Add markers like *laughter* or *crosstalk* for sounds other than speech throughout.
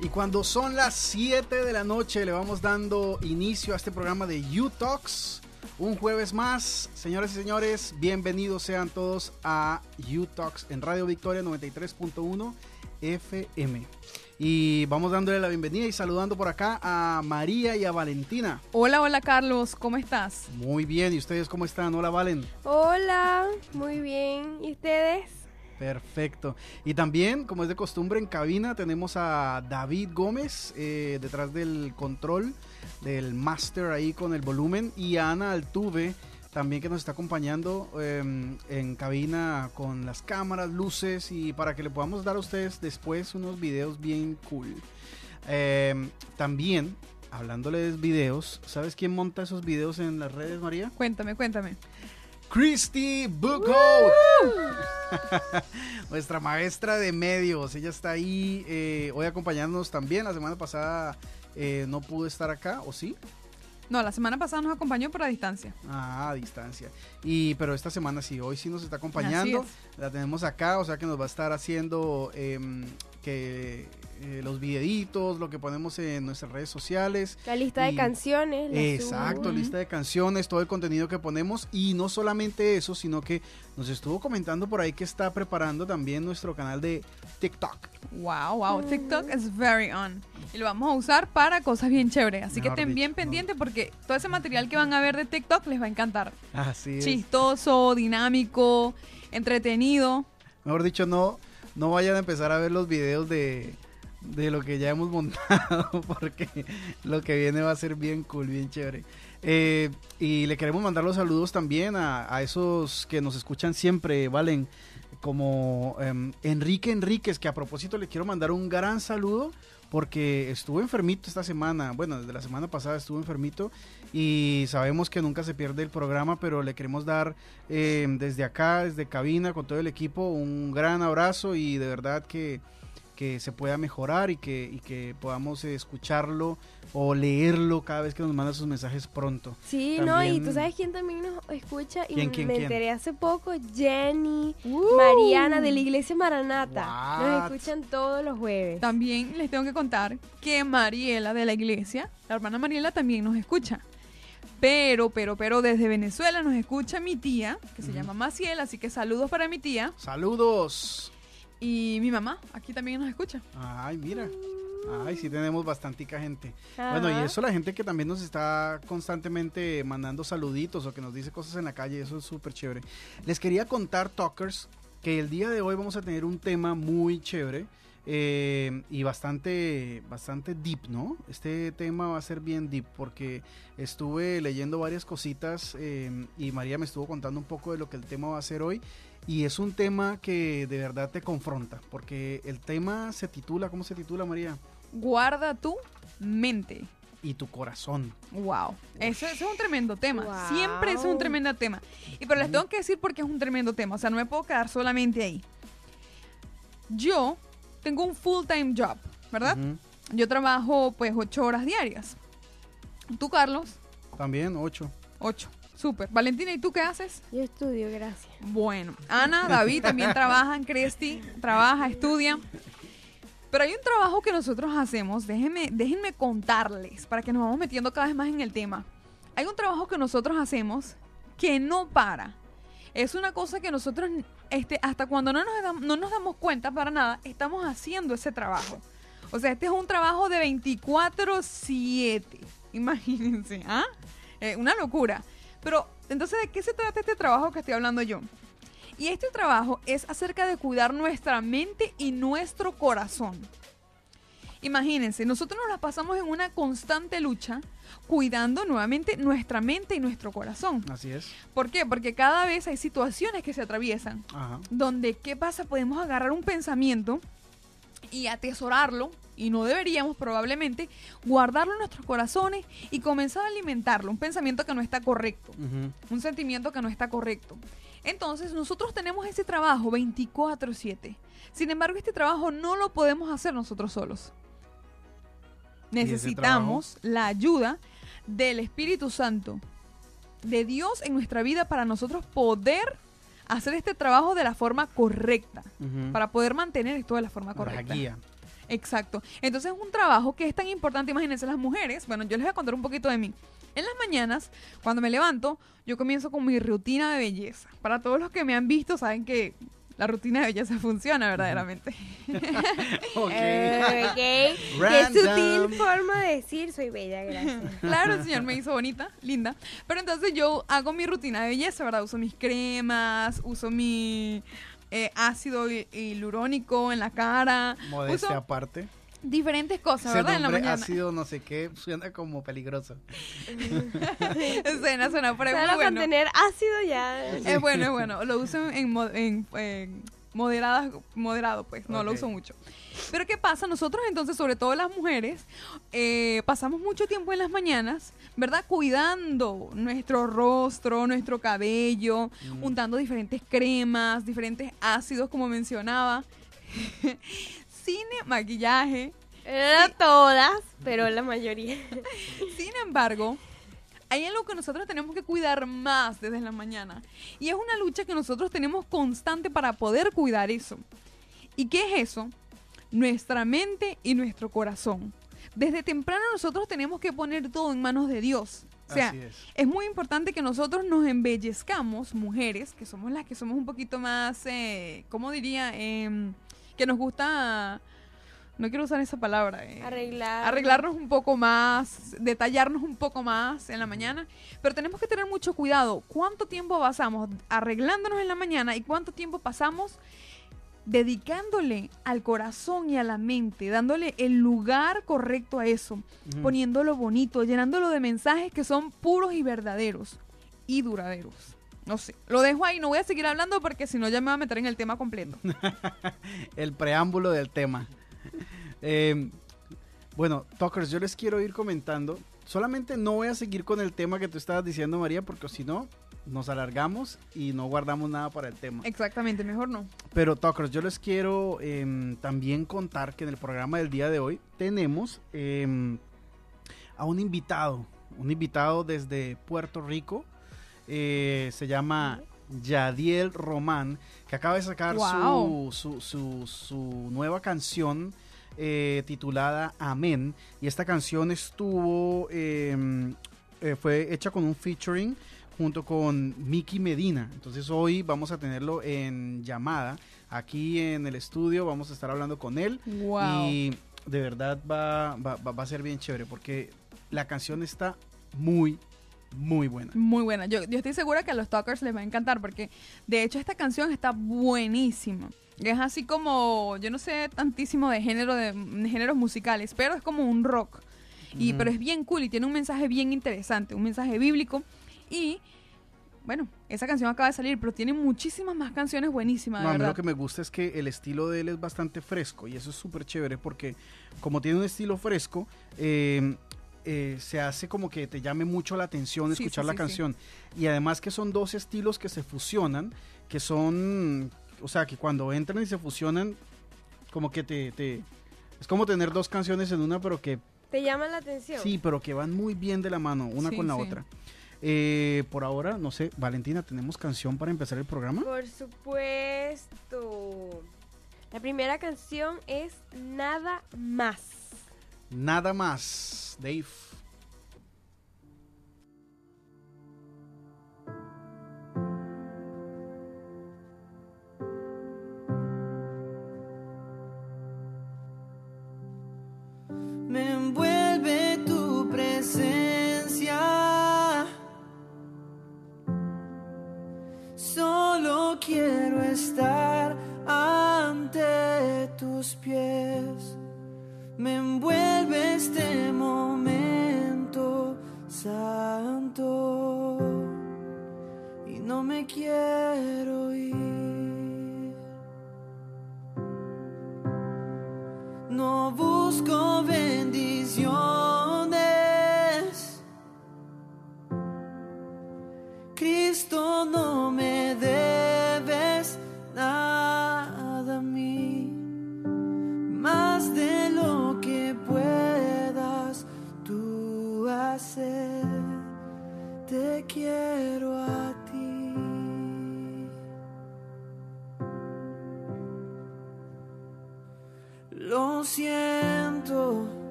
Y cuando son las 7 de la noche le vamos dando inicio a este programa de You Talks. Un jueves más, señores y señores, bienvenidos sean todos a You Talks en Radio Victoria 93.1 FM. Y vamos dándole la bienvenida y saludando por acá a María y a Valentina. Hola, hola Carlos, ¿cómo estás? Muy bien, ¿y ustedes cómo están? Hola Valen. Hola, muy bien. ¿Y ustedes? Perfecto. Y también, como es de costumbre, en cabina tenemos a David Gómez eh, detrás del control del master ahí con el volumen y a Ana Altuve también que nos está acompañando em, en cabina con las cámaras, luces y para que le podamos dar a ustedes después unos videos bien cool. Em, también, hablándole de videos, ¿sabes quién monta esos videos en las redes, María? Cuéntame, cuéntame. Christy Bookhout. *laughs* Nuestra maestra de medios. Ella está ahí eh, hoy acompañándonos también. La semana pasada eh, no pudo estar acá, ¿o sí? No, la semana pasada nos acompañó por a distancia. Ah, a distancia. Y pero esta semana sí, hoy sí nos está acompañando. La tenemos acá, o sea que nos va a estar haciendo em, que eh, los videitos, lo que ponemos en nuestras redes sociales. La lista de canciones. Exacto, lista de canciones, todo el contenido que ponemos. Y no solamente eso, sino que nos estuvo comentando por ahí que está preparando también nuestro canal de TikTok. Wow, wow, TikTok es very on. Y lo vamos a usar para cosas bien chéveres. Así que estén bien pendientes porque todo ese material que van a ver de TikTok les va a encantar. Así es. Chistoso, dinámico, entretenido. Mejor dicho, no, no vayan a empezar a ver los videos de de lo que ya hemos montado, *laughs* porque lo que viene va a ser bien cool, bien chévere. Eh, y le queremos mandar los saludos también a, esos que nos escuchan siempre, Valen, como em, Enrique Enríquez, que a propósito le quiero mandar un gran saludo porque estuvo enfermito esta semana, bueno, desde la semana pasada estuvo enfermito y sabemos que nunca se pierde el programa, pero le queremos dar em, desde acá, desde cabina, con todo el equipo, un gran abrazo y de verdad que que se pueda mejorar y que, y que podamos escucharlo o leerlo cada vez que nos manda sus mensajes pronto. Sí, no, y tú sabes quién también nos escucha y me enteré hace poco, Jenny, uh. Mariana de la Iglesia Maranata. Nos escuchan todos los jueves. También les tengo que contar que Mariela de la Iglesia, la hermana Mariela también nos escucha. Pero, pero, pero desde Venezuela nos escucha mi tía, que se llama Maciel, así que saludos para mi tía. Saludos. Y mi mamá aquí también nos escucha. Ay, mira. Ay, sí tenemos bastantica gente. Bueno, y eso la gente que también nos está constantemente mandando saluditos o que nos dice cosas en la calle, eso es súper chévere. Les quería contar, Talkers, que el día de hoy vamos a tener un tema muy chévere. Eh, y bastante, bastante deep, ¿no? Este tema va a ser bien deep porque estuve leyendo varias cositas eh, y María me estuvo contando un poco de lo que el tema va a ser hoy y es un tema que de verdad te confronta, porque el tema se titula, ¿cómo se titula María? Guarda tu mente. Y tu corazón. Wow. Ese, es un tremendo tema. Siempre es un tremendo tema. Y pero les tengo que decir por qué es un tremendo tema. O sea, no me puedo quedar solamente ahí. Yo tengo un full-time job, ¿verdad? Yo trabajo pues ocho horas diarias. ¿Tú, Carlos? También, ocho. Ocho. Súper. Valentina, ¿y tú qué haces? Yo estudio, gracias. Bueno, Ana, David también trabajan, Cresti trabaja, estudia. Pero hay un trabajo que nosotros hacemos, déjenme, déjenme contarles para que nos vamos metiendo cada vez más en el tema. Hay un trabajo que nosotros hacemos que no para. Es una cosa que nosotros, este, hasta cuando no nos, no nos damos cuenta para nada, estamos haciendo ese trabajo. O sea, este es un trabajo de 24/7. Imagínense, ¿ah? Eh, una locura. Pero, entonces, ¿de qué se trata este trabajo que estoy hablando yo? Y este trabajo es acerca de cuidar nuestra mente y nuestro corazón. Imagínense, nosotros nos la pasamos en una constante lucha cuidando nuevamente nuestra mente y nuestro corazón. Así es. ¿Por qué? Porque cada vez hay situaciones que se atraviesan donde, ¿qué pasa? Podemos agarrar un pensamiento y atesorarlo y no deberíamos probablemente guardarlo en nuestros corazones y comenzar a alimentarlo, un pensamiento que no está correcto, un sentimiento que no está correcto. Entonces nosotros tenemos ese trabajo 24/7. Sin embargo, este trabajo no lo podemos hacer nosotros solos. Necesitamos la ayuda del Espíritu Santo, de Dios en nuestra vida para nosotros poder hacer este trabajo de la forma correcta, para poder mantener esto de la forma correcta. La guía. Exacto. Entonces es un trabajo que es tan importante, imagínense las mujeres, bueno, yo les voy a contar un poquito de mí. En las mañanas, cuando me levanto, yo comienzo con mi rutina de belleza. Para todos los que me han visto, saben que la rutina de belleza *laughs* funciona verdaderamente. *laughs* ok. Qué sutil forma de decir soy bella, gracias. *laughs* Claro, el señor me hizo bonita, linda. Pero entonces yo hago mi rutina de belleza, ¿verdad? Uso mis cremas, uso mi eh, ácido hialurónico en la cara. Modestia aparte diferentes cosas, ¿verdad? En la mañana. ácido no sé qué suena como peligroso. *laughs* suena, suena, pero es bueno. tener ácido ya. Es bueno, es bueno. Lo uso en, en, moderado, pues. No lo uso mucho. Pero ¿qué pasa? Nosotros entonces, sobre todo las mujeres, eh, pasamos mucho tiempo en las mañanas, ¿verdad? Cuidando nuestro rostro, nuestro cabello, mm. untando diferentes cremas, diferentes ácidos, como mencionaba. *laughs* cine, maquillaje. No todas, pero la mayoría. *laughs* Sin embargo, hay algo que nosotros tenemos que cuidar más desde la mañana. Y es una lucha que nosotros tenemos constante para poder cuidar eso. ¿Y qué es eso? Nuestra mente y nuestro corazón. Desde temprano nosotros tenemos que poner todo en manos de Dios. O sea, es. muy importante que nosotros nos embellezcamos, mujeres, que somos las que somos un poquito más, eh, ¿cómo diría? Eh, que nos gusta, no quiero usar esa palabra, eh, Arreglar. arreglarnos un poco más, detallarnos un poco más en la mañana, pero tenemos que tener mucho cuidado. ¿Cuánto tiempo pasamos arreglándonos en la mañana y cuánto tiempo pasamos dedicándole al corazón y a la mente, dándole el lugar correcto a eso, poniéndolo bonito, llenándolo de mensajes que son puros y verdaderos y duraderos? No sé, lo dejo ahí, no voy a seguir hablando porque si no ya me va a meter en el tema completo. *laughs* el preámbulo del tema. *laughs* Eh, bueno, Talkers, yo les quiero ir comentando. Solamente no voy a seguir con el tema que tú estabas diciendo, María, porque si no, nos alargamos y no guardamos nada para el tema. Exactamente, mejor no. Pero, Talkers, yo les quiero em, también contar que en el programa del día de hoy tenemos em, a un invitado, un invitado desde Puerto Rico eh, se llama Yadiel Román, que acaba de sacar su, su, nueva canción eh, titulada Amén. Y esta canción estuvo, em, eh, fue hecha con un featuring junto con Miki Medina. Entonces hoy vamos a tenerlo en llamada aquí en el estudio, vamos a estar hablando con él. Y de verdad va, va, va a ser bien chévere porque la canción está muy, muy buena. Muy buena. Yo, estoy segura que a los talkers les va a encantar porque de hecho esta canción está buenísima. Es así como, yo no sé tantísimo de género de, géneros musicales, pero es como un rock. Y, Pero es bien cool y tiene un mensaje bien interesante, un mensaje bíblico. Y bueno, esa canción acaba de salir, pero tiene muchísimas más canciones buenísimas. a mí lo que me gusta es que el estilo de él es bastante fresco y eso es súper chévere porque como tiene un estilo fresco, eh, eh, se hace como que te llame mucho la atención escuchar la canción. Y además que son dos estilos que se fusionan, que son, o sea, que cuando entran y se fusionan, como que te, te es como tener dos canciones en una, pero que... Te llaman la atención. Sí, pero que van muy bien de la mano, una con la otra. Eh, por ahora, no sé, Valentina, ¿tenemos canción para empezar el programa? Por supuesto. La primera canción es Nada más. Nada más, Dave.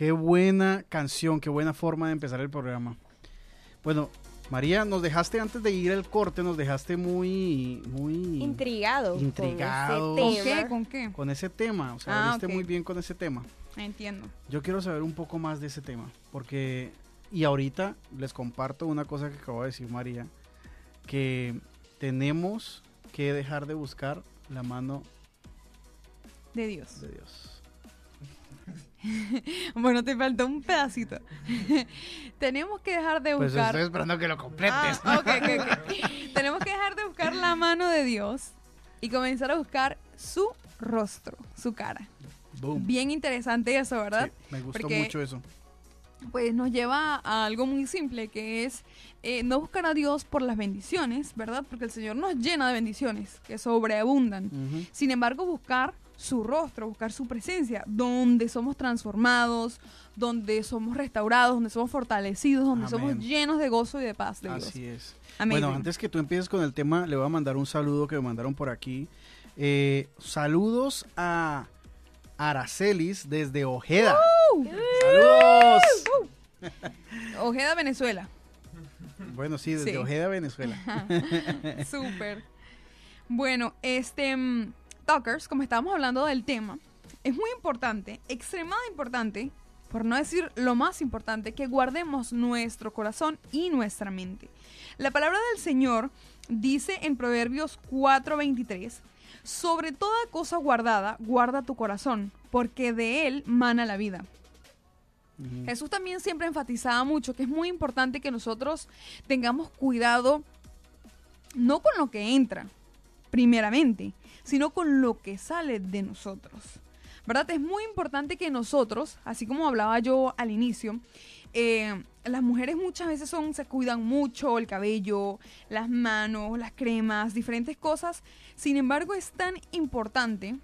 Qué buena canción, qué buena forma de empezar el programa. Bueno, María, nos dejaste antes de ir al corte, nos dejaste muy, muy Intrigado. Intrigado. Con ¿Con ese qué? tema. ¿Con qué? con ese tema. O sea, Ah, abriste muy bien con ese tema. Entiendo. Yo quiero saber un poco más de ese tema, porque y ahorita les comparto una cosa que acabo de decir María, que tenemos que dejar de buscar la mano De Dios. de Dios. *laughs* Bueno, te faltó un pedacito. *laughs* Tenemos que dejar de Pues buscar. estoy esperando que lo completes. Ah, ok, ok, ok. *laughs* Tenemos que dejar de buscar la mano de Dios y comenzar a buscar su rostro, su cara. Boom. Bien interesante eso, ¿verdad? Sí, me gustó Porque- mucho eso. Pues nos lleva a algo muy simple, que es eh, no buscar a Dios por las bendiciones, ¿verdad? Porque el Señor nos llena de bendiciones que sobreabundan. Ujú. Sin embargo, buscar su rostro, buscar su presencia, donde somos transformados, donde somos restaurados, donde somos fortalecidos, donde somos llenos de gozo y de paz de Así es. Bueno, antes que tú empieces con el tema, le voy a mandar un saludo que me mandaron por aquí. Eh, saludos a Aracelis desde Ojeda. ¡Saludos! *laughs* Ojeda, Venezuela. Bueno, sí, desde Ojeda, Venezuela. *laughs* Súper. Bueno, este, como estábamos hablando del tema, es muy importante, extremadamente importante, por no decir lo más importante, que guardemos nuestro corazón y nuestra mente. La palabra del Señor dice en Proverbios 4:23, sobre toda cosa guardada, guarda tu corazón, porque de él mana la vida. Jesús también siempre enfatizaba mucho que es muy importante que nosotros tengamos cuidado no con lo que entra, primeramente, sino con lo que sale de nosotros. ¿Verdad? Es muy importante que nosotros, así como hablaba yo al inicio, eh, las mujeres muchas veces son, se cuidan mucho el cabello, las manos, las cremas, diferentes cosas. Sin embargo, es tan importante,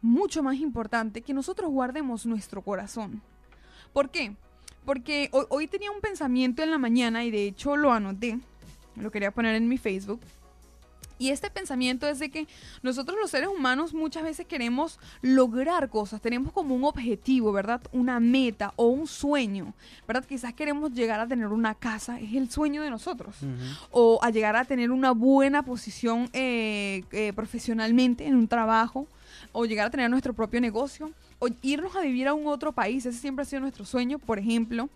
mucho más importante, que nosotros guardemos nuestro corazón. ¿Por qué? Porque hoy, hoy tenía un pensamiento en la mañana y de hecho lo anoté, lo quería poner en mi Facebook. Y este pensamiento es de que nosotros los seres humanos muchas veces queremos lograr cosas, tenemos como un objetivo, ¿verdad? Una meta o un sueño, ¿verdad? Quizás queremos llegar a tener una casa, es el sueño de nosotros. O a llegar a tener una buena posición eh, eh, profesionalmente en un trabajo, o llegar a tener nuestro propio negocio, o irnos a vivir a un otro país, ese siempre ha sido nuestro sueño, por ejemplo.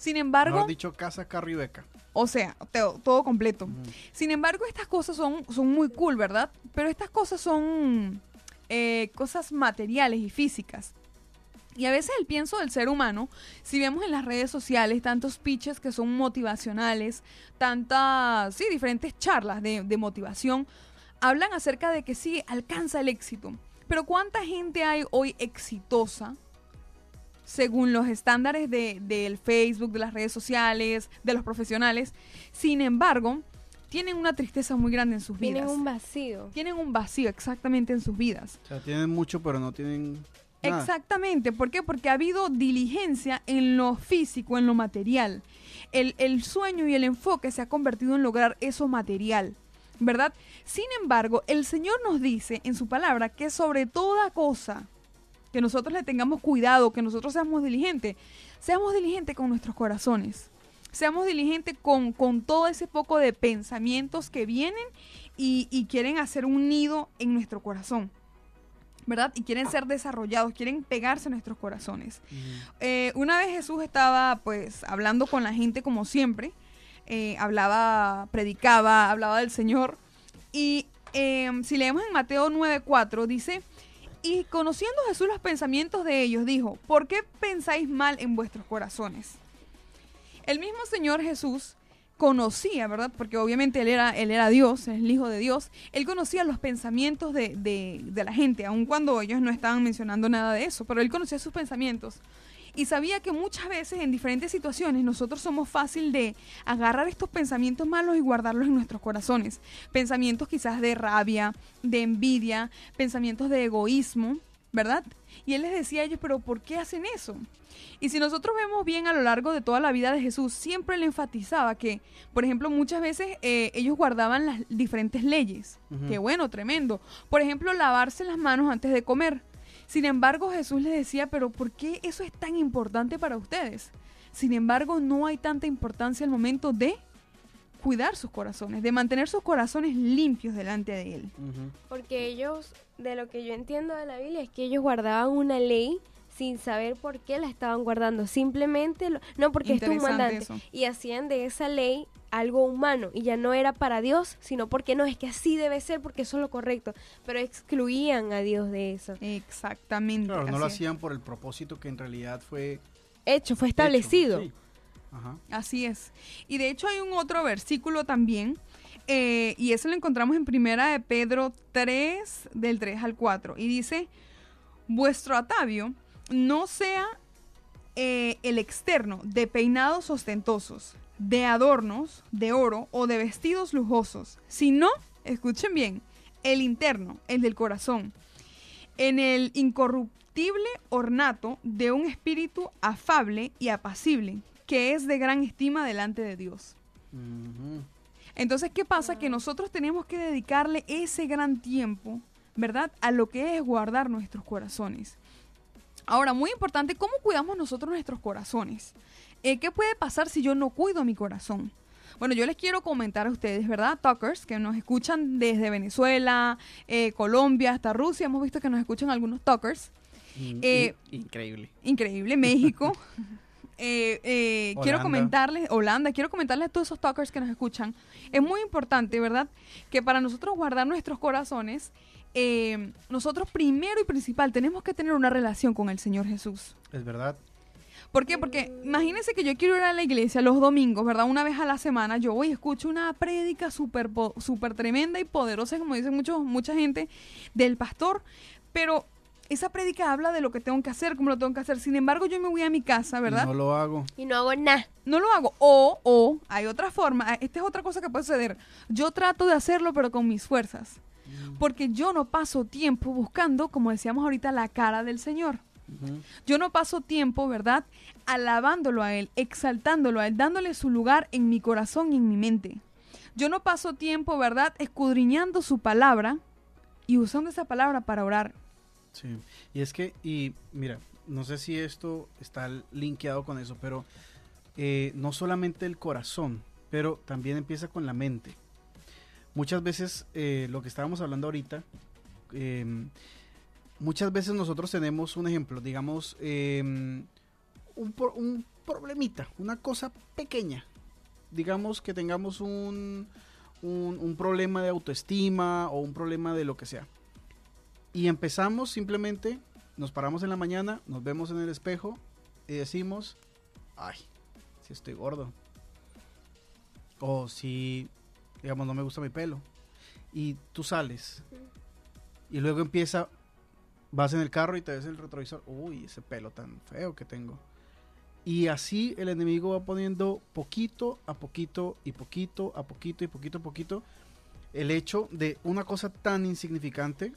Sin embargo... Mejor dicho, casa, carro y beca. O sea, todo, completo. Sin embargo, estas cosas son, son muy cool, ¿verdad? Pero estas cosas son eh, cosas materiales y físicas. Y a veces el pienso del ser humano, si vemos en las redes sociales tantos pitches que son motivacionales, tantas, sí, diferentes charlas de, de motivación, hablan acerca de que sí, alcanza el éxito. Pero ¿cuánta gente hay hoy exitosa según los estándares del Facebook, de las redes sociales, de los profesionales. Sin embargo, tienen una tristeza muy grande en sus vidas. Tienen un vacío. Tienen un vacío exactamente en sus vidas. O sea, tienen mucho, pero no tienen... Exactamente. ¿Por qué? Porque ha habido diligencia en lo físico, en lo material. El, el sueño y el enfoque se ha convertido en lograr eso material. ¿Verdad? Sin embargo, el Señor nos dice en su palabra que sobre toda cosa, que nosotros le tengamos cuidado, que nosotros seamos diligentes. Seamos diligentes con nuestros corazones. Seamos diligentes con, con todo ese poco de pensamientos que vienen y, quieren hacer un nido en nuestro corazón. ¿verdad? Y quieren ser desarrollados, quieren pegarse a nuestros corazones. Eh, una vez Jesús estaba pues hablando con la gente como siempre, eh, hablaba, predicaba, hablaba del Señor. Y eh, si leemos en Mateo 9:4 dice, y conociendo Jesús los pensamientos de ellos, dijo, ¿por qué pensáis mal en vuestros corazones? El mismo Señor Jesús conocía, ¿verdad? Porque obviamente él era, él era Dios, el Hijo de Dios. Él conocía los pensamientos de, de la gente, aun cuando ellos no estaban mencionando nada de eso, pero él conocía sus pensamientos y sabía que muchas veces en diferentes situaciones nosotros somos fácil de agarrar estos pensamientos malos y guardarlos en nuestros corazones. Pensamientos quizás de rabia, de envidia, pensamientos de egoísmo, ¿verdad? Y él les decía a ellos, pero ¿por qué hacen eso? Y si nosotros vemos bien a lo largo de toda la vida de Jesús, siempre le enfatizaba que, por ejemplo, muchas veces eh, ellos guardaban las diferentes leyes. Qué bueno, tremendo. Por ejemplo, lavarse las manos antes de comer. Sin embargo, Jesús les decía, pero ¿por qué eso es tan importante para ustedes? Sin embargo, no hay tanta importancia al momento de cuidar sus corazones, de mantener sus corazones limpios delante de Él. Porque ellos, de lo que yo entiendo de la Biblia, es que ellos guardaban una ley sin saber por qué la estaban guardando, simplemente, no porque es un mandante, y hacían de esa ley algo humano y ya no era para Dios, sino porque no, es que así debe ser porque eso es lo correcto, pero excluían a Dios de eso. Exactamente. Claro, no lo hacían por el propósito que en realidad fue hecho, fue establecido. Así es. Y de hecho hay un otro versículo también, eh, y eso lo encontramos en primera de Pedro 3, del 3 al 4, y dice, vuestro atavio no sea eh, el externo de peinados ostentosos de adornos de oro o de vestidos lujosos, sino, escuchen bien, el interno, el del corazón, en el incorruptible ornato de un espíritu afable y apacible, que es de gran estima delante de Dios. Entonces, ¿qué pasa? Que nosotros tenemos que dedicarle ese gran tiempo, ¿verdad? A lo que es guardar nuestros corazones. Ahora, muy importante, ¿cómo cuidamos nosotros nuestros corazones? Eh, ¿Qué puede pasar si yo no cuido mi corazón? Bueno, yo les quiero comentar a ustedes, ¿verdad? Talkers, que nos escuchan desde Venezuela, eh, Colombia, hasta Rusia. Hemos visto que nos escuchan algunos talkers. Eh, increíble. Increíble. México. *laughs* quiero comentarles, Holanda, quiero comentarles a todos esos talkers que nos escuchan. Es muy importante, ¿verdad? Que para nosotros guardar nuestros corazones, nosotros primero y principal tenemos que tener una relación con el Señor Jesús. Es verdad. ¿Por qué? Porque imagínense que yo quiero ir a la iglesia los domingos, ¿verdad? Una vez a la semana, yo voy y escucho una prédica súper super tremenda y poderosa, como dicen mucho, mucha gente, del pastor, pero esa prédica habla de lo que tengo que hacer, cómo lo tengo que hacer. Sin embargo, yo me voy a mi casa, ¿verdad? no lo hago. Y no hago nada. No lo hago. O, o, hay otra forma. Esta es otra cosa que puede suceder. Yo trato de hacerlo, pero con mis fuerzas. Porque yo no paso tiempo buscando, como decíamos ahorita, la cara del Señor. Yo no paso tiempo, ¿verdad? Alabándolo a Él, exaltándolo a Él, dándole su lugar en mi corazón y en mi mente. Yo no paso tiempo, ¿verdad? Escudriñando su palabra y usando esa palabra para orar. Sí, y es que, y mira, no sé si esto está linkeado con eso, pero eh, no solamente el corazón, pero también empieza con la mente. Muchas veces, eh, lo que estábamos hablando ahorita, eh, muchas veces nosotros tenemos un ejemplo, digamos, em, un, problemita, una cosa pequeña. Digamos que tengamos un, un, problema de autoestima o un problema de lo que sea. Y empezamos simplemente, nos paramos en la mañana, nos vemos en el espejo y decimos, ay, si estoy gordo. O si, digamos, no me gusta mi pelo. Y tú sales. Y luego empieza vas en el carro y te ves el retrovisor, uy, ese pelo tan feo que tengo. Y así el enemigo va poniendo poquito a poquito y poquito a poquito y poquito a poquito el hecho de una cosa tan insignificante,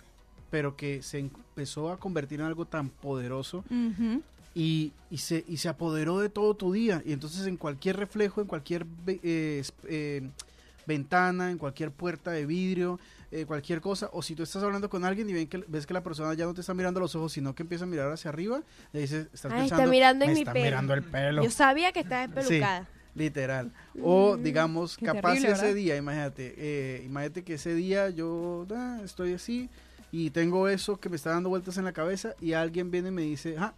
pero que se empezó a convertir en algo tan poderoso y, se, y se apoderó de todo tu día. Y entonces en cualquier reflejo, en cualquier eh, eh, ventana, en cualquier puerta de vidrio, eh, cualquier cosa, o si tú estás hablando con alguien y ven que, ves que la persona ya no te está mirando a los ojos, sino que empieza a mirar hacia arriba, le dices, estás pensando, está mirando en mi está mirando el pelo. Yo sabía que estaba espelucada. literal. O mm, digamos, capaz ese día, imagínate, eh, imagínate que ese día yo ah, estoy así y tengo eso que me está dando vueltas en la cabeza y alguien viene y me dice, ah,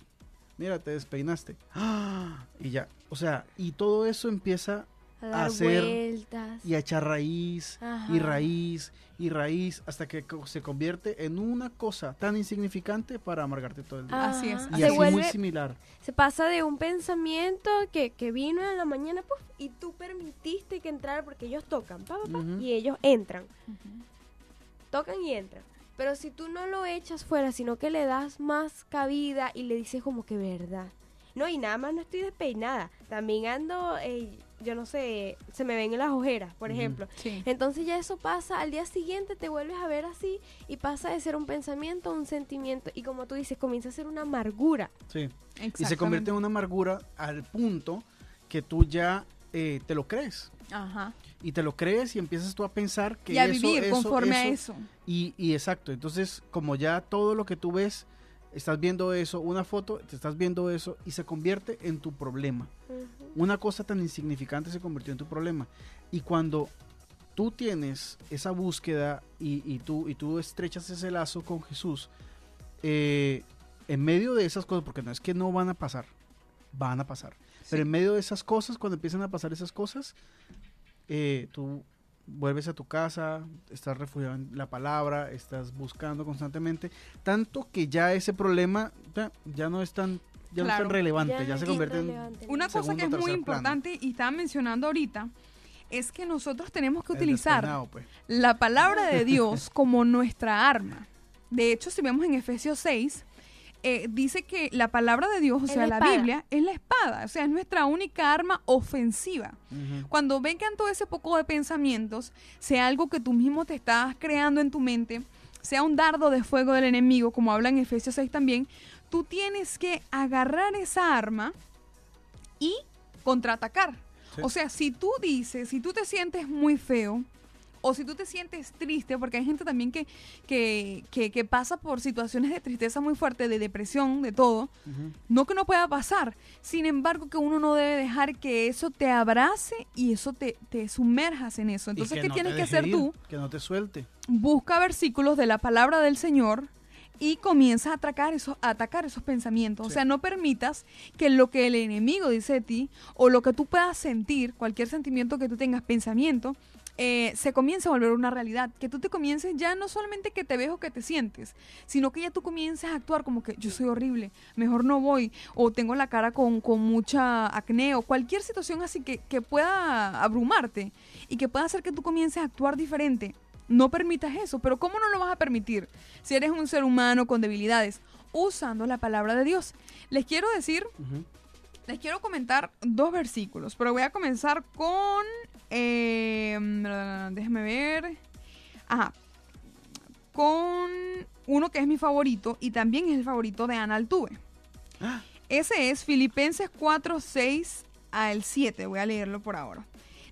mira, te despeinaste. y ya, o sea, y todo eso empieza a, hacer y a echar raíz y raíz y raíz hasta que se convierte en una cosa tan insignificante para amargarte todo el día. Así es. Y así muy similar. Se pasa de un pensamiento que, que vino en la mañana y tú permitiste que entrara porque ellos tocan y ellos entran. Tocan y entran. Pero si tú no lo echas fuera, sino que le das más cabida y le dices como que verdad. No, y nada más no estoy despeinada. También ando eh, yo no sé, se me ven en las ojeras, por ejemplo. Entonces ya eso pasa, al día siguiente te vuelves a ver así y pasa de ser un pensamiento a un sentimiento y como tú dices, comienza a ser una amargura. Sí. Y se convierte en una amargura al punto que tú ya eh, te lo crees. Ajá. Y te lo crees y empiezas tú a pensar que y a vivir conforme a eso. Y, y exacto, entonces como ya todo lo que tú ves estás viendo eso, una foto, te estás viendo eso y se convierte en tu problema. Una cosa tan insignificante se convirtió en tu problema. Y cuando tú tienes esa búsqueda y, tú, y tú estrechas ese lazo con Jesús, eh, en medio de esas cosas, porque no es que no van a pasar, van a pasar. Pero en medio de esas cosas, cuando empiezan a pasar esas cosas, eh, tú vuelves a tu casa, estás refugiado en la palabra, estás buscando constantemente, tanto que ya ese problema ya, no es tan ya no es tan relevante, ya, se convierte en una cosa que es muy importante y estaba mencionando ahorita es que nosotros tenemos que utilizar pues. la palabra de Dios como nuestra arma. De hecho, si vemos en Efesios 6, eh, dice que la palabra de Dios, o sea, la, Biblia, es la espada, o sea, es nuestra única arma ofensiva. Cuando vengan todo ese poco de pensamientos, sea algo que tú mismo te estás creando en tu mente, sea un dardo de fuego del enemigo, como habla en Efesios 6 también, tú tienes que agarrar esa arma y contraatacar. O sea, si tú dices, si tú te sientes muy feo, o si tú te sientes triste, porque hay gente también que, que, pasa por situaciones de tristeza muy fuerte, de depresión, de todo, no que no pueda pasar, sin embargo que uno no debe dejar que eso te abrace y eso te, te sumerjas en eso. Entonces, ¿qué tienes que hacer tú? Que no te suelte. Busca versículos de la palabra del Señor y comienza a atacar, esos, a atacar esos pensamientos. O sea, no permitas que lo que el enemigo dice de ti o lo que tú puedas sentir, cualquier sentimiento que tú tengas, pensamiento, eh, se comienza a volver una realidad. Que tú te comiences ya no solamente que te ves o que te sientes, sino que ya tú comiences a actuar como que yo soy horrible, mejor no voy, o tengo la cara con, con mucha acné, o cualquier situación así que, que pueda abrumarte y que pueda hacer que tú comiences a actuar diferente. No permitas eso, pero ¿cómo no lo vas a permitir si eres un ser humano con debilidades? Usando la palabra de Dios. Les quiero decir les quiero comentar dos versículos, pero voy a comenzar con... Eh, déjame ver. Ajá. Con uno que es mi favorito y también es el favorito de Ana Altuve. Ah. Ese es Filipenses 4, 6 al 7. Voy a leerlo por ahora.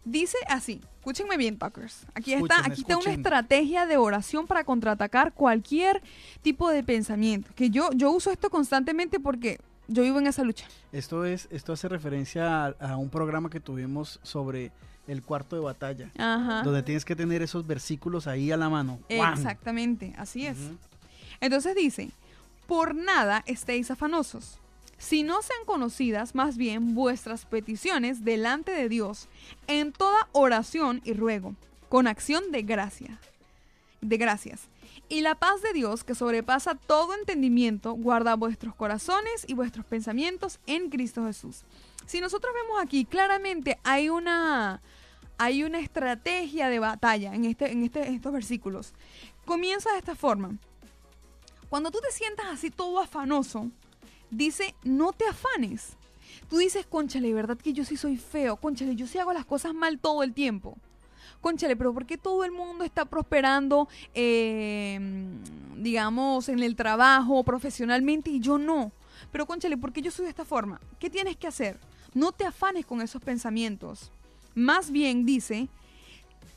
Dice así, escúchenme bien, Tuckers. Aquí está, aquí está una estrategia de oración para contraatacar cualquier tipo de pensamiento. Que yo, yo uso esto constantemente porque yo vivo en esa lucha. Esto es, esto hace referencia a, un programa que tuvimos sobre el cuarto de batalla, donde tienes que tener esos versículos ahí a la mano. Exactamente, así es. Entonces dice, por nada estéis afanosos, si no sean conocidas más bien vuestras peticiones delante de Dios en toda oración y ruego, con acción de gracia, de gracias. Y la paz de Dios, que sobrepasa todo entendimiento, guarda vuestros corazones y vuestros pensamientos en Cristo Jesús. Si nosotros vemos aquí, claramente hay una, hay una estrategia de batalla en, este, en, este, estos versículos. Comienza de esta forma. Cuando tú te sientas así todo afanoso, dice, no te afanes. Tú dices, conchale, ¿verdad que yo sí soy feo? Conchale, yo sí hago las cosas mal todo el tiempo conchale, pero ¿por qué todo el mundo está prosperando, em, digamos, en el trabajo, profesionalmente y yo no? Pero conchale, ¿por qué yo soy de esta forma? ¿Qué tienes que hacer? No te afanes con esos pensamientos. Más bien dice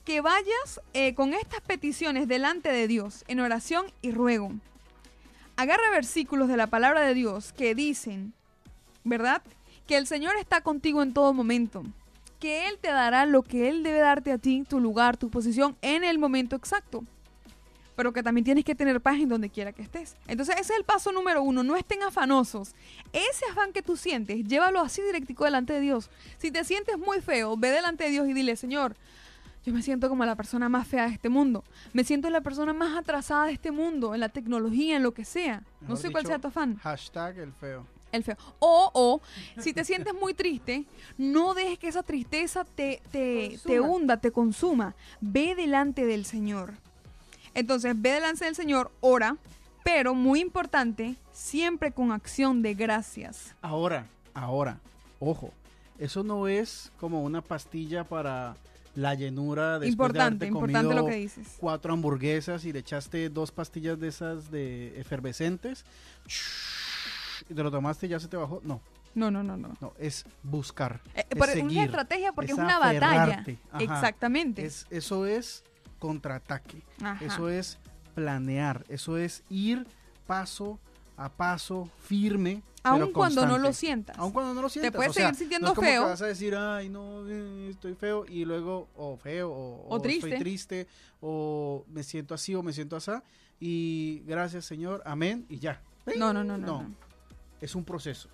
que vayas eh, con estas peticiones delante de Dios en oración y ruego. Agarra versículos de la palabra de Dios que dicen, ¿verdad? Que el Señor está contigo en todo momento que Él te dará lo que Él debe darte a ti, tu lugar, tu posición, en el momento exacto. Pero que también tienes que tener paz en donde quiera que estés. Entonces ese es el paso número uno, no estén afanosos. Ese afán que tú sientes, llévalo así directico delante de Dios. Si te sientes muy feo, ve delante de Dios y dile, Señor, yo me siento como la persona más fea de este mundo. Me siento la persona más atrasada de este mundo, en la tecnología, en lo que sea. no sé cuál sea tu afán. Hashtag el feo el feo. O, o, si te sientes muy triste, no dejes que esa tristeza te, te, te hunda, te consuma. Ve delante del Señor. Entonces, ve delante del Señor, ora, pero muy importante, siempre con acción de gracias. Ahora, ahora, ojo, eso no es como una pastilla para la llenura después importante, de importante lo que dices. cuatro hamburguesas y le echaste dos pastillas de esas de efervescentes y te lo tomaste y ya se te bajó. No. No, no, no, no. No, es buscar. Eh, es, una estrategia porque es, una batalla. Exactamente. Es, eso es contraataque. Eso es planear. Eso es ir paso a paso, firme. Aun cuando no lo sientas. Aun cuando no lo sientas. Te puedes seguir sintiendo no feo. Que vas a decir, ay, no, eh, estoy feo. Y luego, o feo, o, triste. estoy triste, o me siento así, o me siento así. Y gracias, Señor. Amén. Y ya. no, no, no. no. no es un proceso.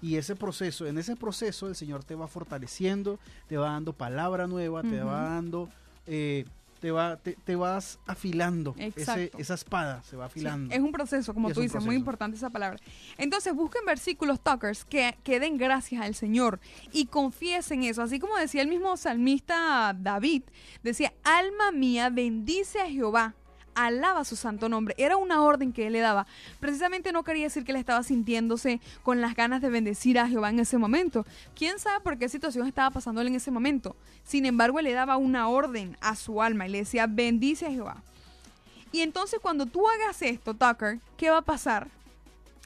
Y ese proceso, en ese proceso el Señor te va fortaleciendo, te va dando palabra nueva, te va dando, eh, te, va, te, vas afilando. esa espada se va afilando. es un proceso, como tú dices, muy importante esa palabra. Entonces busquen versículos talkers que, que den gracias al Señor y confiesen eso. Así como decía el mismo salmista David, decía, alma mía, bendice a Jehová alaba su santo nombre. Era una orden que él le daba. Precisamente no quería decir que él estaba sintiéndose con las ganas de bendecir a Jehová en ese momento. ¿Quién sabe por qué situación estaba pasando él en ese momento? Sin embargo, él le daba una orden a su alma y le decía, bendice a Jehová. Y entonces cuando tú hagas esto, Tucker, ¿qué va a pasar?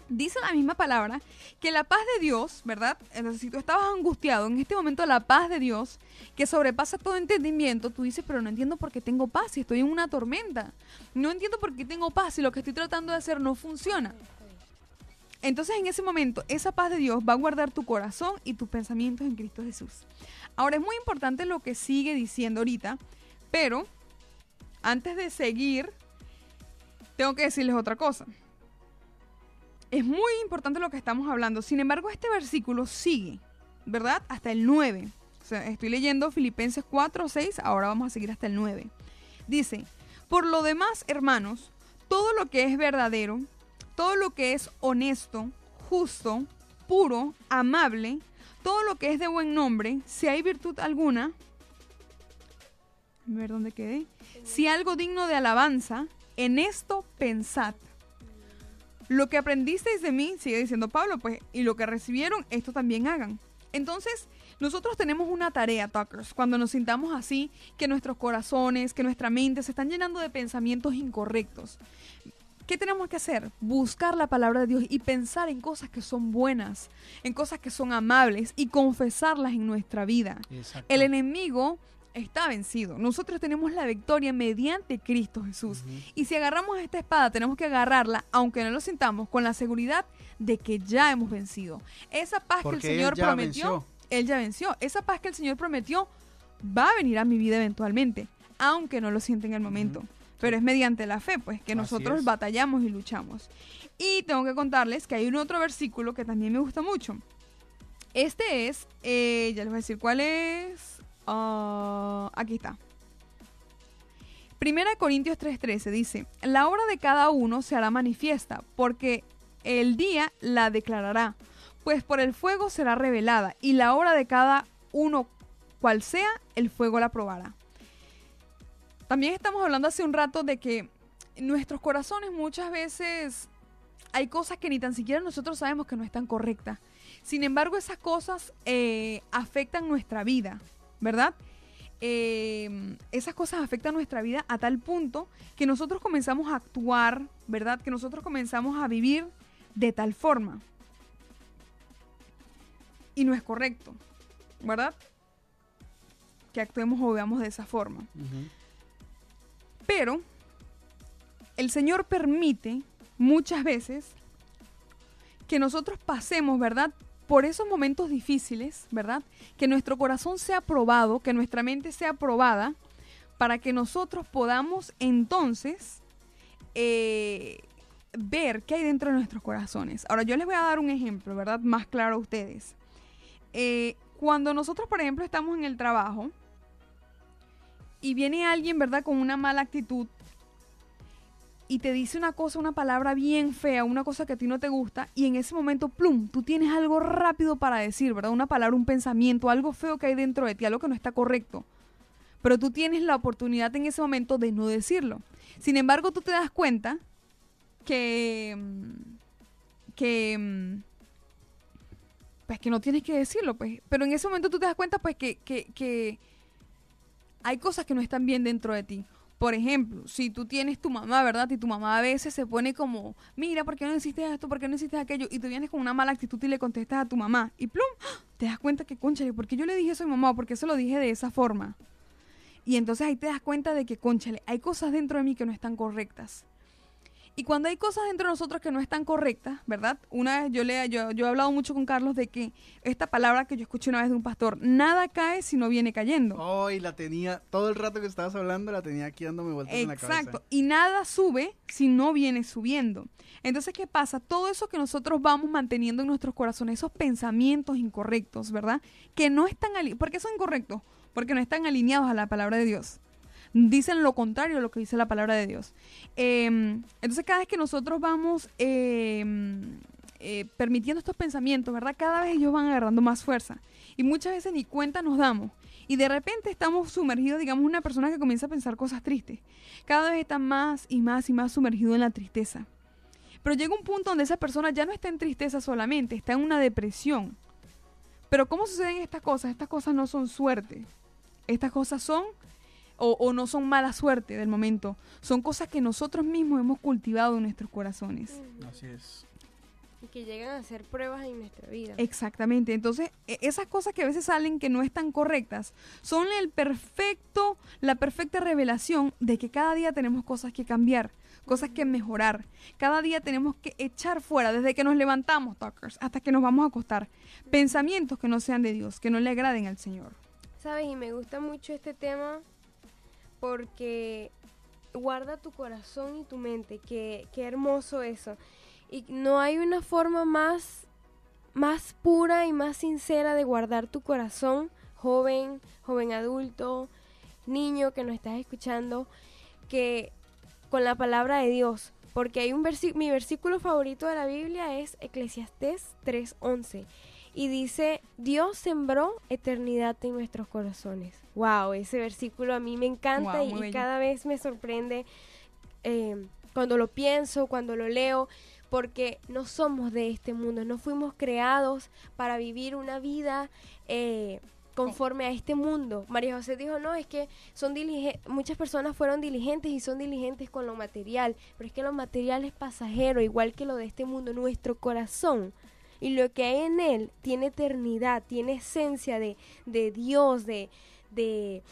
Dice la misma palabra que la paz de Dios, ¿verdad? Entonces, si tú estabas angustiado, en este momento la paz de Dios, que sobrepasa todo entendimiento, tú dices, pero no entiendo por qué tengo paz si estoy en una tormenta. No entiendo por qué tengo paz si lo que estoy tratando de hacer no funciona. Entonces en ese momento esa paz de Dios va a guardar tu corazón y tus pensamientos en Cristo Jesús. Ahora es muy importante lo que sigue diciendo ahorita, pero antes de seguir, tengo que decirles otra cosa. Es muy importante lo que estamos hablando. Sin embargo, este versículo sigue, ¿verdad? Hasta el 9. O sea, estoy leyendo Filipenses 4, 6, ahora vamos a seguir hasta el 9. Dice, por lo demás, hermanos, todo lo que es verdadero, todo lo que es honesto, justo, puro, amable, todo lo que es de buen nombre, si hay virtud alguna, a ver dónde quedé, si algo digno de alabanza, en esto pensad. Lo que aprendisteis de mí, sigue diciendo Pablo, pues, y lo que recibieron, esto también hagan. Entonces, nosotros tenemos una tarea, Talkers, cuando nos sintamos así, que nuestros corazones, que nuestra mente se están llenando de pensamientos incorrectos. ¿Qué tenemos que hacer? Buscar la palabra de Dios y pensar en cosas que son buenas, en cosas que son amables y confesarlas en nuestra vida. El enemigo está vencido. Nosotros tenemos la victoria mediante Cristo Jesús. Y si agarramos esta espada, tenemos que agarrarla, aunque no lo sintamos, con la seguridad de que ya hemos vencido. Esa paz que el Señor prometió, Él ya venció. Esa paz que el Señor prometió va a venir a mi vida eventualmente, aunque no lo sienta en el momento pero es mediante la fe, pues, que nosotros batallamos y luchamos. Y tengo que contarles que hay un otro versículo que también me gusta mucho. Este es, eh, ya les voy a decir cuál es. Ah, aquí está. Primera Corintios 3:13 dice, la obra de cada uno se hará manifiesta, porque el día la declarará, pues por el fuego será revelada, y la obra de cada uno cual sea, el fuego la probará. También estamos hablando hace un rato de que nuestros corazones muchas veces hay cosas que ni tan siquiera nosotros sabemos que no están correctas. Sin embargo, esas cosas eh, afectan nuestra vida, ¿verdad? Eh, esas cosas afectan nuestra vida a tal punto que nosotros comenzamos a actuar, ¿verdad? Que nosotros comenzamos a vivir de tal forma. Y no es correcto, ¿verdad? Que actuemos o veamos de esa forma. Pero el Señor permite muchas veces que nosotros pasemos, ¿verdad? Por esos momentos difíciles, ¿verdad? Que nuestro corazón sea probado, que nuestra mente sea probada, para que nosotros podamos entonces eh, ver qué hay dentro de nuestros corazones. Ahora yo les voy a dar un ejemplo, ¿verdad? Más claro a ustedes. Eh, cuando nosotros, por ejemplo, estamos en el trabajo, y viene alguien, ¿verdad?, con una mala actitud y te dice una cosa, una palabra bien fea, una cosa que a ti no te gusta, y en ese momento, plum, tú tienes algo rápido para decir, ¿verdad? Una palabra, un pensamiento, algo feo que hay dentro de ti, algo que no está correcto. Pero tú tienes la oportunidad en ese momento de no decirlo. Sin embargo, tú te das cuenta que. que. pues que no tienes que decirlo, pues. Pero en ese momento tú te das cuenta, pues, que, que, que hay cosas que no están bien dentro de ti. Por ejemplo, si tú tienes tu mamá, ¿verdad? Y tu mamá a veces se pone como, mira, ¿por qué no hiciste esto? ¿Por qué no hiciste aquello? Y tú vienes con una mala actitud y le contestas a tu mamá. Y plum, te das cuenta que, conchale, ¿por qué yo le dije eso a mi mamá? ¿Por qué se lo dije de esa forma? Y entonces ahí te das cuenta de que, conchale, hay cosas dentro de mí que no están correctas. Y cuando hay cosas dentro de nosotros que no están correctas, ¿verdad? Una vez yo, le, yo, yo he hablado mucho con Carlos de que esta palabra que yo escuché una vez de un pastor, nada cae si no viene cayendo. Oh, y la tenía, todo el rato que estabas hablando, la tenía aquí dándome vueltas en la cabeza. Exacto, y nada sube si no viene subiendo. Entonces, ¿qué pasa? Todo eso que nosotros vamos manteniendo en nuestros corazones, esos pensamientos incorrectos, ¿verdad? Que no están. ¿Por qué son incorrectos? Porque no están alineados a la palabra de Dios dicen lo contrario a lo que dice la palabra de Dios. Em, entonces cada vez que nosotros vamos em, eh, permitiendo estos pensamientos, ¿verdad? Cada vez ellos van agarrando más fuerza. Y muchas veces ni cuenta nos damos. Y de repente estamos sumergidos, digamos, una persona que comienza a pensar cosas tristes. Cada vez está más y más y más sumergido en la tristeza. Pero llega un punto donde esa persona ya no está en tristeza solamente, está en una depresión. Pero ¿cómo suceden estas cosas? Estas cosas no son suerte. Estas cosas son o, no son mala suerte del momento, son cosas que nosotros mismos hemos cultivado en nuestros corazones. Así es. Y que llegan a ser pruebas en nuestra vida. Exactamente. Entonces, e, esas cosas que a veces salen que no están correctas, son el perfecto, la perfecta revelación de que cada día tenemos cosas que cambiar, cosas que mejorar. Cada día tenemos que echar fuera, desde que nos levantamos, talkers, hasta que nos vamos a acostar, pensamientos que no sean de Dios, que no le agraden al Señor. ¿Sabes? Y me gusta mucho este tema porque guarda tu corazón y tu mente, qué, qué hermoso eso. Y no hay una forma más, más pura y más sincera de guardar tu corazón, joven, joven adulto, niño que nos estás escuchando, que con la palabra de Dios. Porque hay un mi versículo favorito de la Biblia es Eclesiastés 3:11 y dice, Dios sembró eternidad en nuestros corazones. Wow, ese versículo a mí me encanta y, cada vez me sorprende eh, cuando lo pienso, cuando lo leo, porque no somos de este mundo, no fuimos creados para vivir una vida eh, conforme a este mundo. María José dijo, no, es que son muchas personas fueron diligentes y son diligentes con lo material, pero es que lo material es pasajero, igual que lo de este mundo, nuestro corazón y lo que hay en él tiene eternidad, tiene esencia de, de Dios, de, de,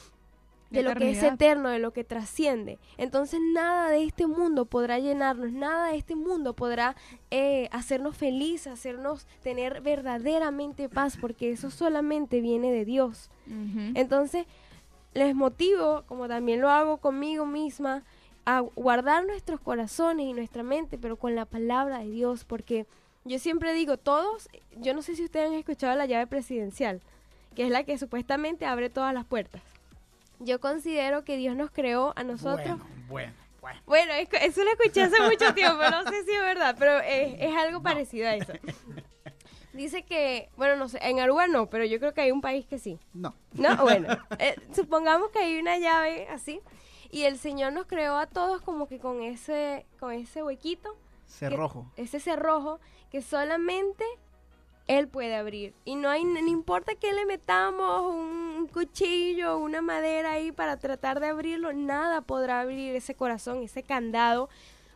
de lo que es eterno, de lo que trasciende. Entonces nada de este mundo podrá llenarnos, nada de este mundo podrá eh, hacernos felices, hacernos tener verdaderamente paz, porque eso solamente viene de Dios. Entonces les motivo, como también lo hago conmigo misma, a guardar nuestros corazones y nuestra mente, pero con la palabra de Dios, porque yo siempre digo, todos, yo no sé si ustedes han escuchado la llave presidencial, que es la que supuestamente abre todas las puertas. Yo considero que Dios nos creó a nosotros. Bueno, bueno, bueno. eso lo escuché hace *laughs* mucho tiempo, no sé si es verdad, pero es, algo parecido a eso. *laughs* Dice que, bueno, no sé, en Aruba no, pero yo creo que hay un país que sí. No. No, *laughs* bueno, eh, supongamos que hay una llave así y el Señor nos creó a todos como que con ese, con ese huequito. Cerrojo. ese cerrojo que solamente él puede abrir. Y no hay, no importa que le metamos un cuchillo, una madera ahí para tratar de abrirlo, nada podrá abrir ese corazón, ese candado,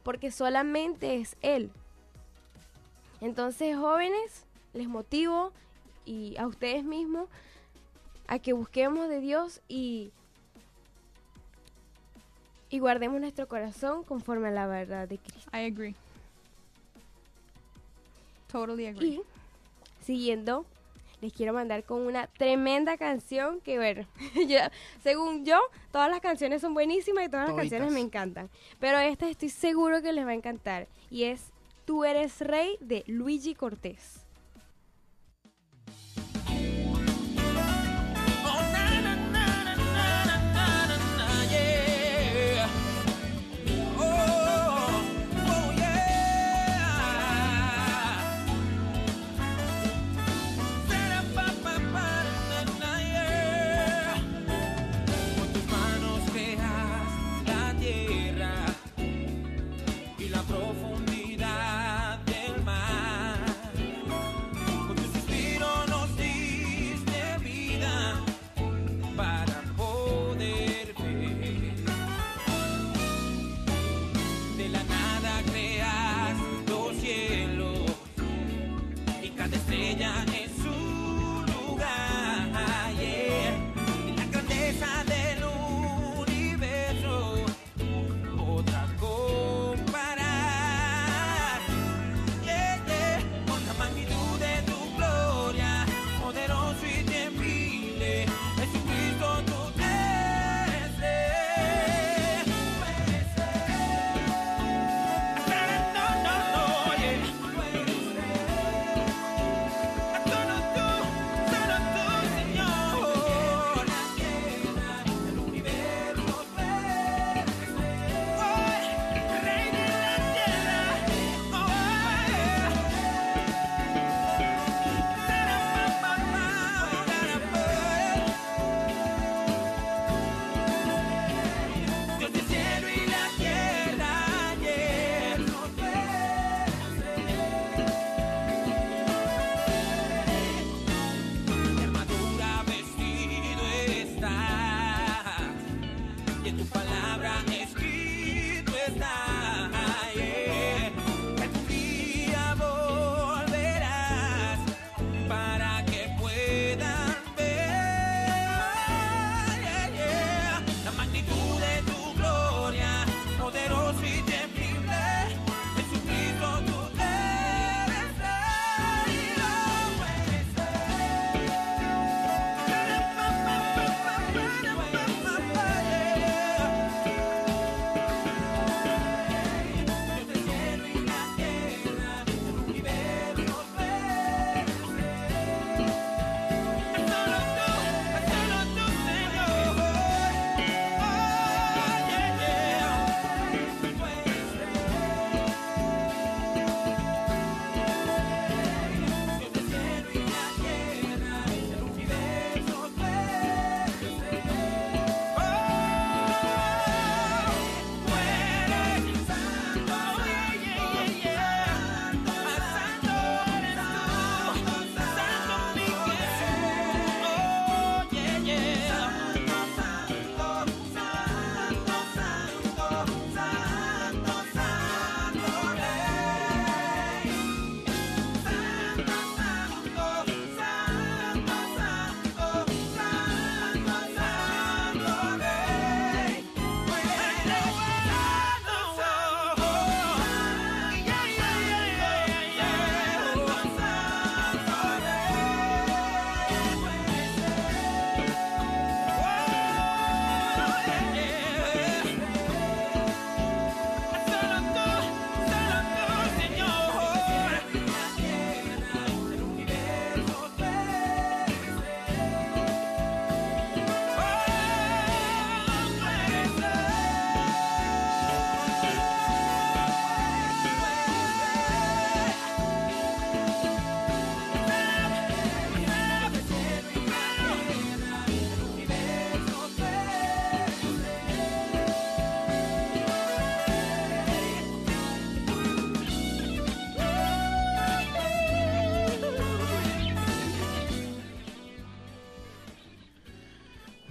porque solamente es él. Entonces, jóvenes, les motivo y a ustedes mismos a que busquemos de Dios y, y guardemos nuestro corazón conforme a la verdad de Cristo. I agree. Totally agree. Y siguiendo, les quiero mandar con una tremenda canción que ver. *laughs* según yo, todas las canciones son buenísimas y todas las canciones me encantan. Pero esta estoy seguro que les va a encantar. Y es Tú eres rey de Luigi Cortés.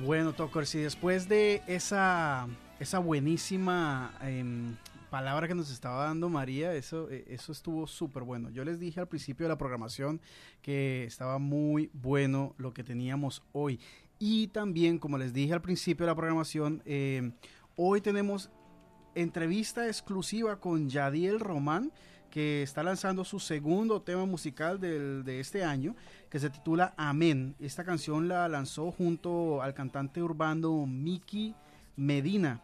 Bueno, Tokers, y después de esa, esa buenísima em, palabra que nos estaba dando María, eso, eh, eso estuvo súper bueno. Yo les dije al principio de la programación que estaba muy bueno lo que teníamos hoy. Y también, como les dije al principio de la programación, em, hoy tenemos entrevista exclusiva con Yadiel Román, que está lanzando su segundo tema musical de este año, que se titula Amén. Esta canción la lanzó junto al cantante urbano Miki Medina.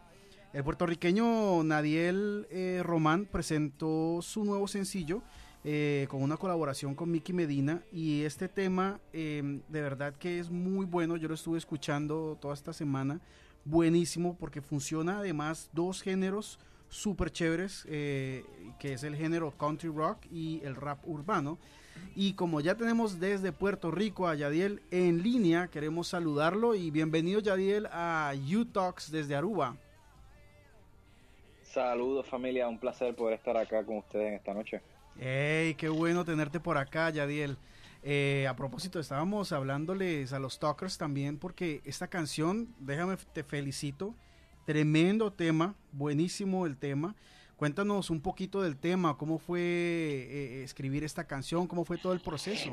El puertorriqueño Nadiel eh, Román presentó su nuevo sencillo eh, con una colaboración con Miki Medina y este tema em, de verdad que es muy bueno. Yo lo estuve escuchando toda esta semana. Buenísimo porque funciona además dos géneros súper chéveres, eh, que es el género country rock y el rap urbano. Y como ya tenemos desde Puerto Rico a Yadiel en línea, queremos saludarlo y bienvenido Yadiel a U-Talks desde Aruba. Saludos familia, un placer poder estar acá con ustedes en esta noche. ¡Ey, qué bueno tenerte por acá, Yadiel! Eh, a propósito, estábamos hablándoles a los talkers también porque esta canción, déjame te felicito, Tremendo tema, buenísimo el tema. Cuéntanos un poquito del tema, cómo fue eh, escribir esta canción, cómo fue todo el proceso.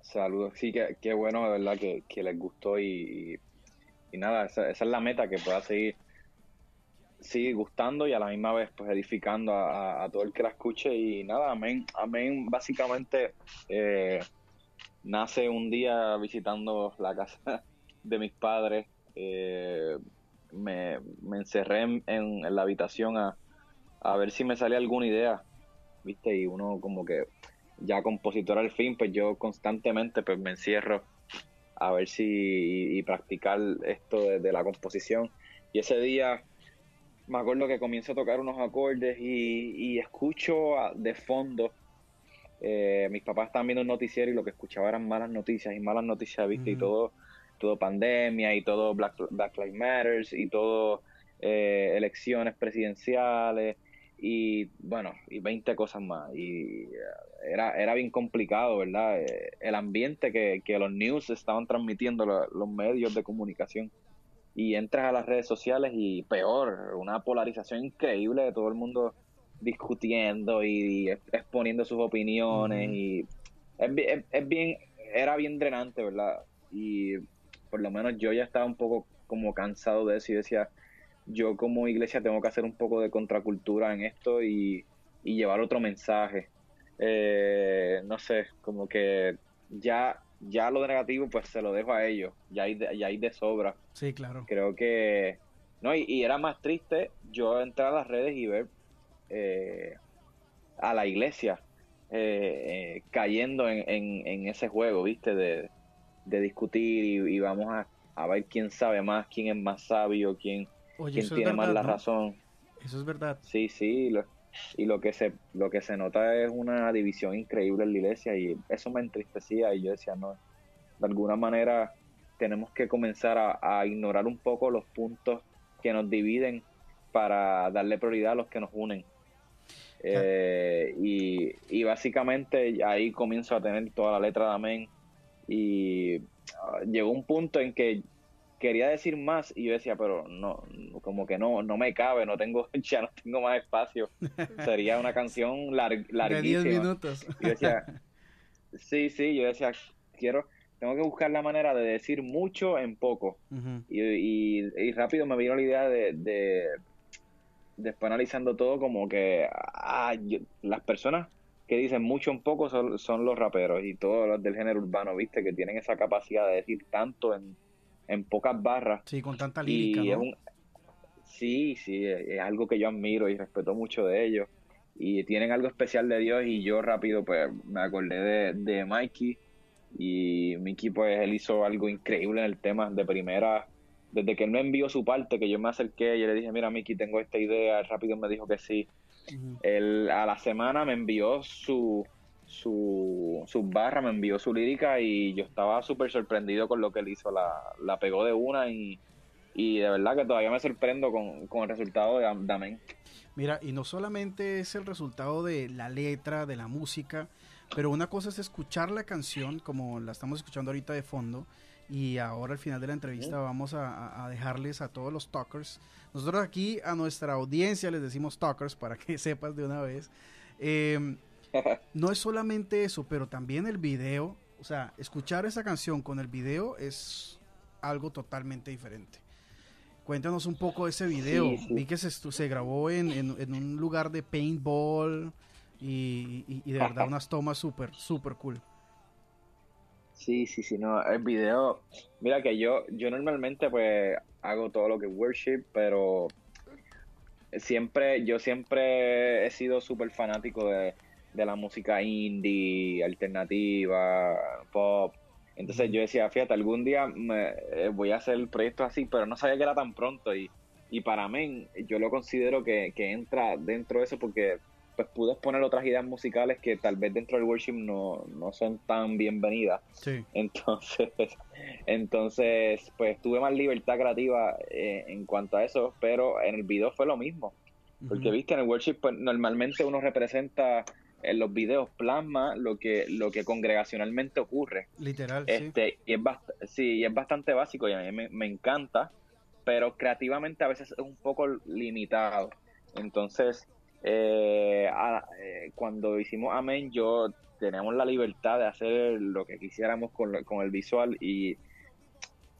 Saludos, sí, qué, bueno, de verdad, que, les gustó y, nada, esa, es la meta, que pueda seguir, seguir gustando y a la misma vez pues edificando a, todo el que la escuche y nada, amén, amén, básicamente eh, nace un día visitando la casa *laughs* de mis padres eh, me, encerré en, la habitación a, ver si me salía alguna idea, ¿viste? Y uno como que ya compositor al fin, pues yo constantemente pues me encierro a ver si y, practicar esto de, la composición. Y ese día me acuerdo que comienzo a tocar unos acordes y, escucho de fondo. Eh, mis papás estaban viendo un noticiero y lo que escuchaba eran malas noticias y malas noticias, ¿viste? Y todo todo pandemia y todo Black, Black Lives Matters y todo eh, elecciones presidenciales y bueno, y 20 cosas más. Y eh, era, era bien complicado, ¿verdad? Eh, el ambiente que, que los news estaban transmitiendo los medios de comunicación. Y entras a las redes sociales y peor, una polarización increíble de todo el mundo discutiendo y, exponiendo sus opiniones. Y es, es bien, era bien drenante, ¿verdad? Y por lo menos yo ya estaba un poco como cansado de eso y decía, yo como iglesia tengo que hacer un poco de contracultura en esto y, llevar otro mensaje. Eh, no sé, como que ya, ya lo negativo pues se lo dejo a ellos, ya hay de, ya hay de sobra. Sí, claro. Creo que, no, y, era más triste yo entrar a las redes y ver eh, a la iglesia eh, cayendo en, en, ese juego, ¿viste? De, de discutir y, vamos a, ver quién sabe más, quién es más sabio, quién, quién tiene más la razón. Eso es verdad. Sí, sí, y lo que se lo que se nota es una división increíble en la iglesia y eso me entristecía y yo decía, no, de alguna manera tenemos que comenzar a, ignorar un poco los puntos que nos dividen para darle prioridad a los que nos unen. Eh, y, y, básicamente ahí comienzo a tener toda la letra de amén y ah, llegó un punto en que quería decir más y yo decía, pero no, como que no, no me cabe, no tengo, *laughs* ya no tengo más espacio. Sería una canción larguísima. De 10 minutos. Y yo decía, sí, sí, yo decía, quiero, tengo que buscar la manera de decir mucho en poco. y, y, rápido me vino la idea de, de después analizando todo como que ah, las personas que dicen mucho un poco son, los raperos y todos los del género urbano, ¿viste? Que tienen esa capacidad de decir tanto en, en pocas barras. Sí, con tanta lírica, Sí, sí, es algo que yo admiro y respeto mucho de ellos. Y tienen algo especial de Dios y yo rápido pues me acordé de, de Mikey y Mikey pues él hizo algo increíble en el tema de primera desde que él me envió su parte que yo me acerqué y le dije mira Mikey tengo esta idea rápido me dijo que sí él a la semana me envió su, su, me envió su lírica y yo estaba súper sorprendido con lo que él hizo. La, la pegó de una y, y de verdad que todavía me sorprendo con, con el resultado de, Amén. Mira, y no solamente es el resultado de la letra, de la música, pero una cosa es escuchar la canción como la estamos escuchando ahorita de fondo y ahora al final de la entrevista vamos a, dejarles a todos los talkers. Nosotros aquí a nuestra audiencia les decimos talkers para que *laughs* sepas de una vez. Em, *laughs* no es solamente eso, pero también el video. O sea, escuchar esa canción con el video es algo totalmente diferente. Cuéntanos un poco de ese video. Vi que se, se grabó en, en, un lugar de paintball y, y, de verdad *laughs* unas tomas súper, súper cool. Sí, sí, sí, no, el video, mira que yo, yo normalmente pues hago todo lo que es worship, pero siempre, yo siempre he sido súper fanático de, la música indie, alternativa, pop. Entonces yo decía, fíjate, algún día me, eh, voy a hacer el proyecto así, pero no sabía que era tan pronto y, y para mí yo lo considero que, que entra dentro de eso porque pues pude exponer otras ideas musicales que tal vez dentro del worship no, no son tan bienvenidas. Sí. Entonces, *laughs* entonces, pues tuve más libertad creativa eh, en cuanto a eso, pero en el video fue lo mismo. Porque, viste, en el worship pues, normalmente uno representa en los videos plasma lo que lo que congregacionalmente ocurre. Literal, este, sí. Y es, sí, y es bastante básico y a mí me, me encanta, pero creativamente a veces es un poco limitado. Entonces, eh, eh, cuando hicimos Amén, yo teníamos la libertad de hacer lo que quisiéramos con, el visual y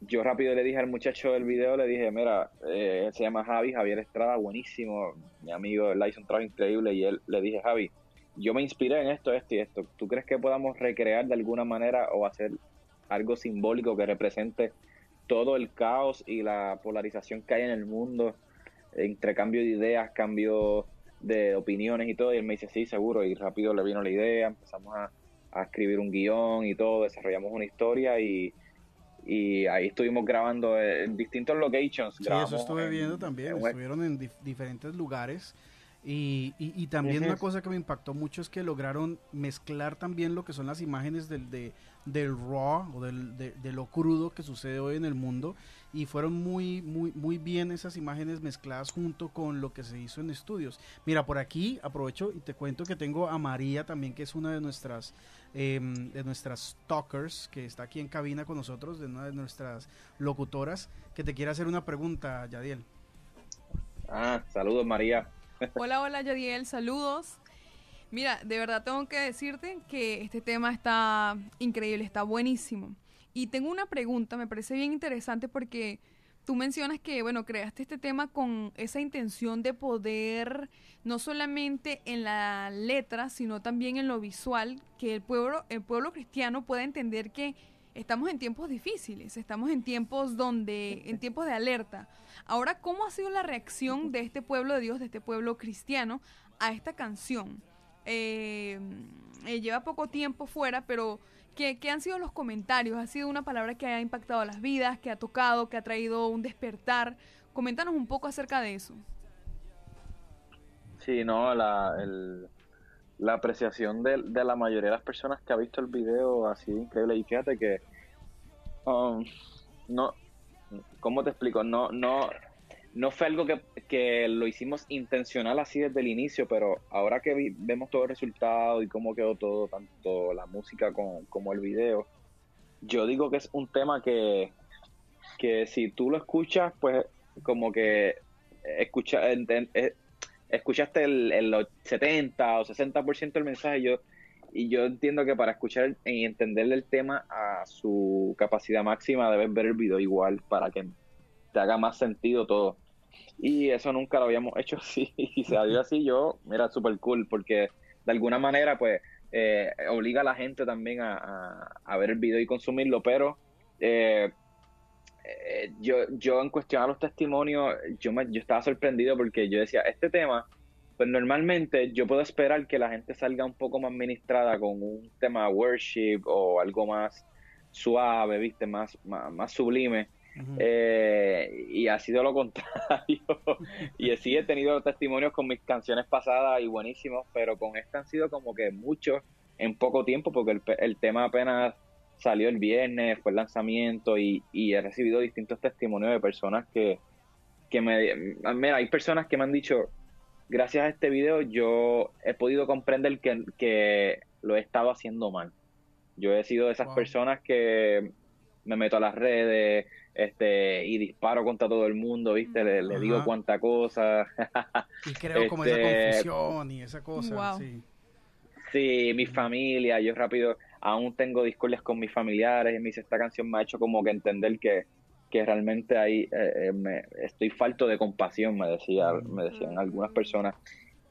yo rápido le dije al muchacho del video, le dije, mira, eh, se llama Javi, Javier Estrada, buenísimo, mi amigo, él hizo un increíble y él le dije, Javi, yo me inspiré en esto, esto y esto, ¿tú crees que podamos recrear de alguna manera o hacer algo simbólico que represente todo el caos y la polarización que hay en el mundo, entre cambio de ideas, cambio de opiniones y todo, y él me dice, sí, seguro, y rápido le vino la idea, empezamos a, escribir un guion y todo, desarrollamos una historia y, y ahí estuvimos grabando en distintos locations. Sí, eso estuve viendo también, estuvieron en diferentes lugares y, y, también una cosa que me impactó mucho es que lograron mezclar también lo que son las imágenes del, de, del raw o del, de, lo crudo que sucede hoy en el mundo y fueron muy, muy, muy bien esas imágenes mezcladas junto con lo que se hizo en estudios. Mira, por aquí aprovecho y te cuento que tengo a María también, que es una de nuestras, em, de nuestras talkers, que está aquí en cabina con nosotros, de una de nuestras locutoras, que te quiere hacer una pregunta, Yadiel. Ah, saludos María. Hola, hola Yadiel, saludos. Mira, de verdad tengo que decirte que este tema está increíble, está buenísimo. Y tengo una pregunta, me parece bien interesante porque tú mencionas que, bueno, creaste este tema con esa intención de poder, no solamente en la letra, sino también en lo visual, que el pueblo, el pueblo cristiano pueda entender que estamos en tiempos difíciles, estamos en tiempos donde, en tiempos de alerta. Ahora, ¿cómo ha sido la reacción de este pueblo de Dios, de este pueblo cristiano, a esta canción? Eh, eh, lleva poco tiempo fuera, pero ¿qué, han sido los comentarios? ¿Ha sido una palabra que ha impactado las vidas, que ha tocado, que ha traído un despertar? Coméntanos un poco acerca de eso. Sí, no, la, la apreciación de, de, la mayoría de las personas que ha visto el video ha sido increíble. Y fíjate que um, no, ¿cómo te explico? No, no, no fue algo que, lo hicimos intencional así desde el inicio, pero ahora que vemos todo el resultado y cómo quedó todo, tanto la música como, el video, yo digo que es un tema que, que si tú lo escuchas, pues como que escucha, eh, escuchaste el, el 70 o 60% del mensaje, yo y yo entiendo que para escuchar y entender el tema a su capacidad máxima debes ver el video igual para que te haga más sentido todo. Y eso nunca lo habíamos *laughs* hecho así y se dio así yo, mira, súper cool porque de alguna manera pues eh, obliga a la gente también a, ver el video y consumirlo, pero eh, eh, yo, yo en cuestión a los testimonios, yo, me, yo estaba sorprendido porque yo decía, este tema pues normalmente yo puedo esperar que la gente salga un poco más ministrada con un tema worship o algo más suave, viste, más, más, sublime. Eh, y ha sido lo contrario. *laughs* y sí he tenido testimonios con mis canciones pasadas y buenísimos, pero con esta han sido como que muchos en poco tiempo, porque el, el tema apenas salió el viernes, fue el lanzamiento y, y he recibido distintos testimonios de personas que, que me... Mira, hay personas que me han dicho, gracias a este video yo he podido comprender que, lo he estado haciendo mal. Yo he sido de esas personas que me meto a las redes este y disparo contra todo el mundo, ¿viste? Le, digo cuánta cosa. y creo como esa este, confusión y esa cosa, sí. Sí, mi familia, yo rápido aún tengo discordias con mis familiares y me dice, esta canción me ha hecho como que entender que, que realmente ahí eh, eh, me, estoy falto de compasión, me decía, me decían algunas personas.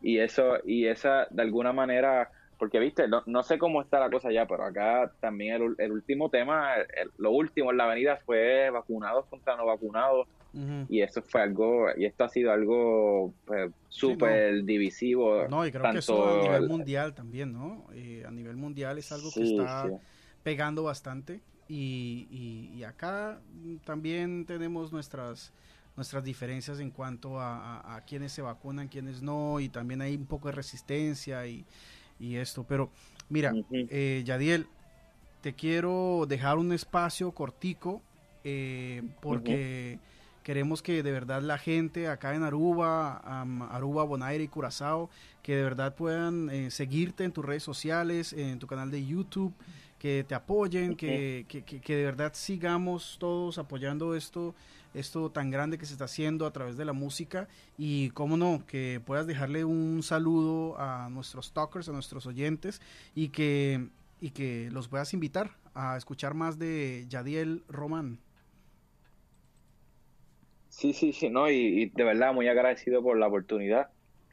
Y eso, y esa de alguna manera porque, viste, no, sé cómo está la cosa ya, pero acá también el, último tema, lo último en la avenida fue vacunados contra no vacunados. Y eso fue algo, y esto ha sido algo pues, súper divisivo. No, y creo que eso a nivel mundial también, ¿no? Eh, a nivel mundial es algo que está pegando bastante. Y, y, acá también tenemos nuestras nuestras diferencias en cuanto a, a, a, quienes se vacunan, quienes no, y también hay un poco de resistencia y, y esto. Pero mira, eh, Yadiel, te quiero dejar un espacio cortico eh, porque queremos que de verdad la gente acá en Aruba, Aruba, Bonaire y Curazao, que de verdad puedan eh, seguirte en tus redes sociales, en tu canal de YouTube, que te apoyen, que, que, que, de verdad sigamos todos apoyando esto esto tan grande que se está haciendo a través de la música y cómo no, que puedas dejarle un saludo a nuestros talkers, a nuestros oyentes y que, y que los puedas invitar a escuchar más de Yadiel Román. Sí, sí, sí, no, y, de verdad muy agradecido por la oportunidad.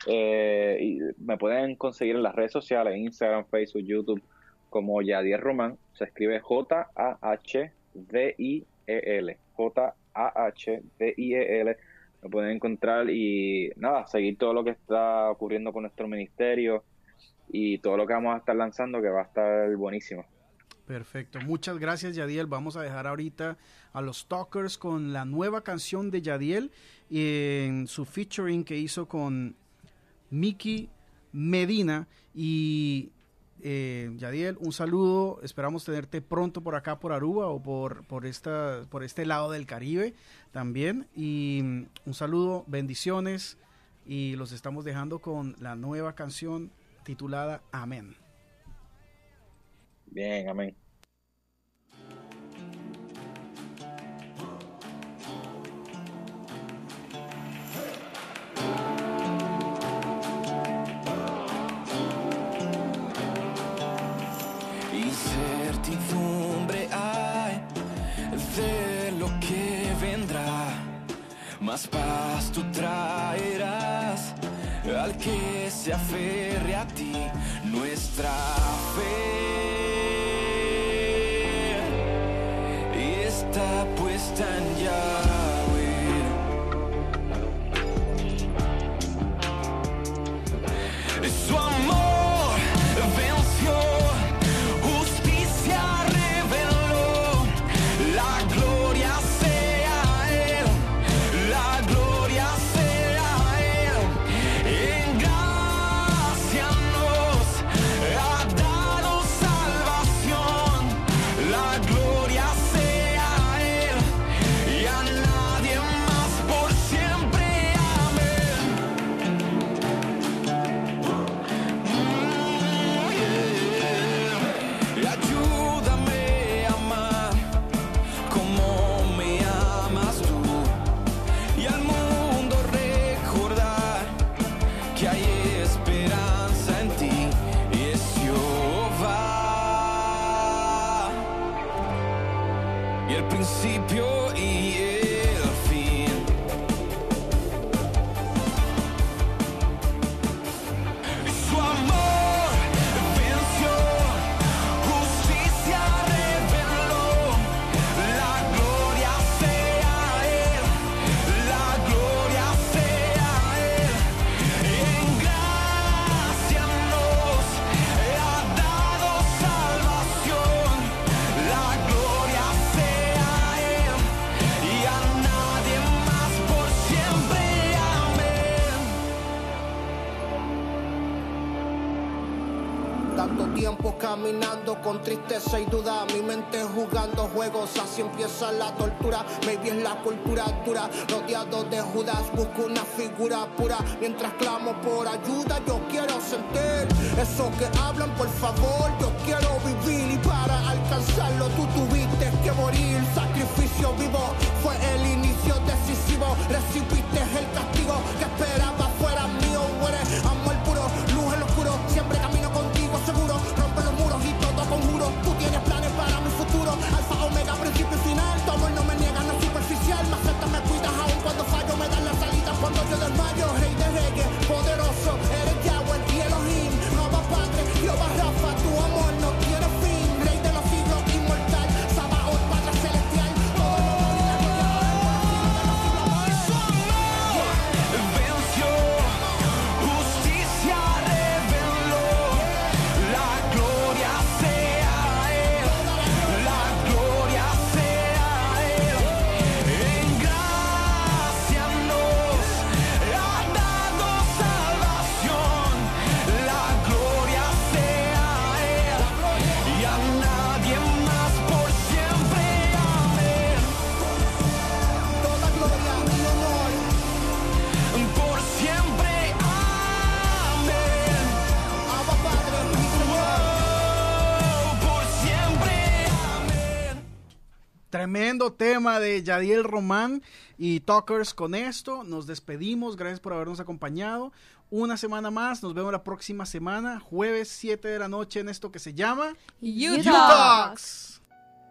Eh, y me pueden conseguir en las redes sociales, Instagram, Facebook, YouTube, como Yadiel Román. Se escribe J-A-H-D-I-E-L. J a-H-D-I-E-L. Lo pueden encontrar y nada, seguir todo lo que está ocurriendo con nuestro ministerio y todo lo que vamos a estar lanzando que va a estar buenísimo. Perfecto, muchas gracias Yadiel. Vamos a dejar ahorita a los Talkers con la nueva canción de Yadiel en su featuring que hizo con Miki Medina y eh, Yadiel, un saludo. Esperamos tenerte pronto por acá, por Aruba o por, por, esta, por este lado del Caribe también. Y mm, un saludo, bendiciones. Y los estamos dejando con la nueva canción titulada Amén. Bien, amén. Más paz tú traerás al que se aferre a ti nuestra fe. Y está puesta en ya. Tiempo caminando con tristeza y duda. Mi mente jugando juegos, así empieza la tortura. Maybe es la cultura dura, rodeado de Judas. Busco una figura pura mientras clamo por ayuda. Yo quiero sentir eso que hablan, por favor. Yo quiero vivir y para alcanzarlo tú tuviste que morir. Sacrificio vivo fue el inicio decisivo. Recibiste el castigo poderoso. Tremendo tema de Yadiel Román y Talkers con esto. Nos despedimos. Gracias por habernos acompañado. Una semana más. Nos vemos la próxima semana. Jueves 7 de la noche en esto que se llama You You Talk. Talks.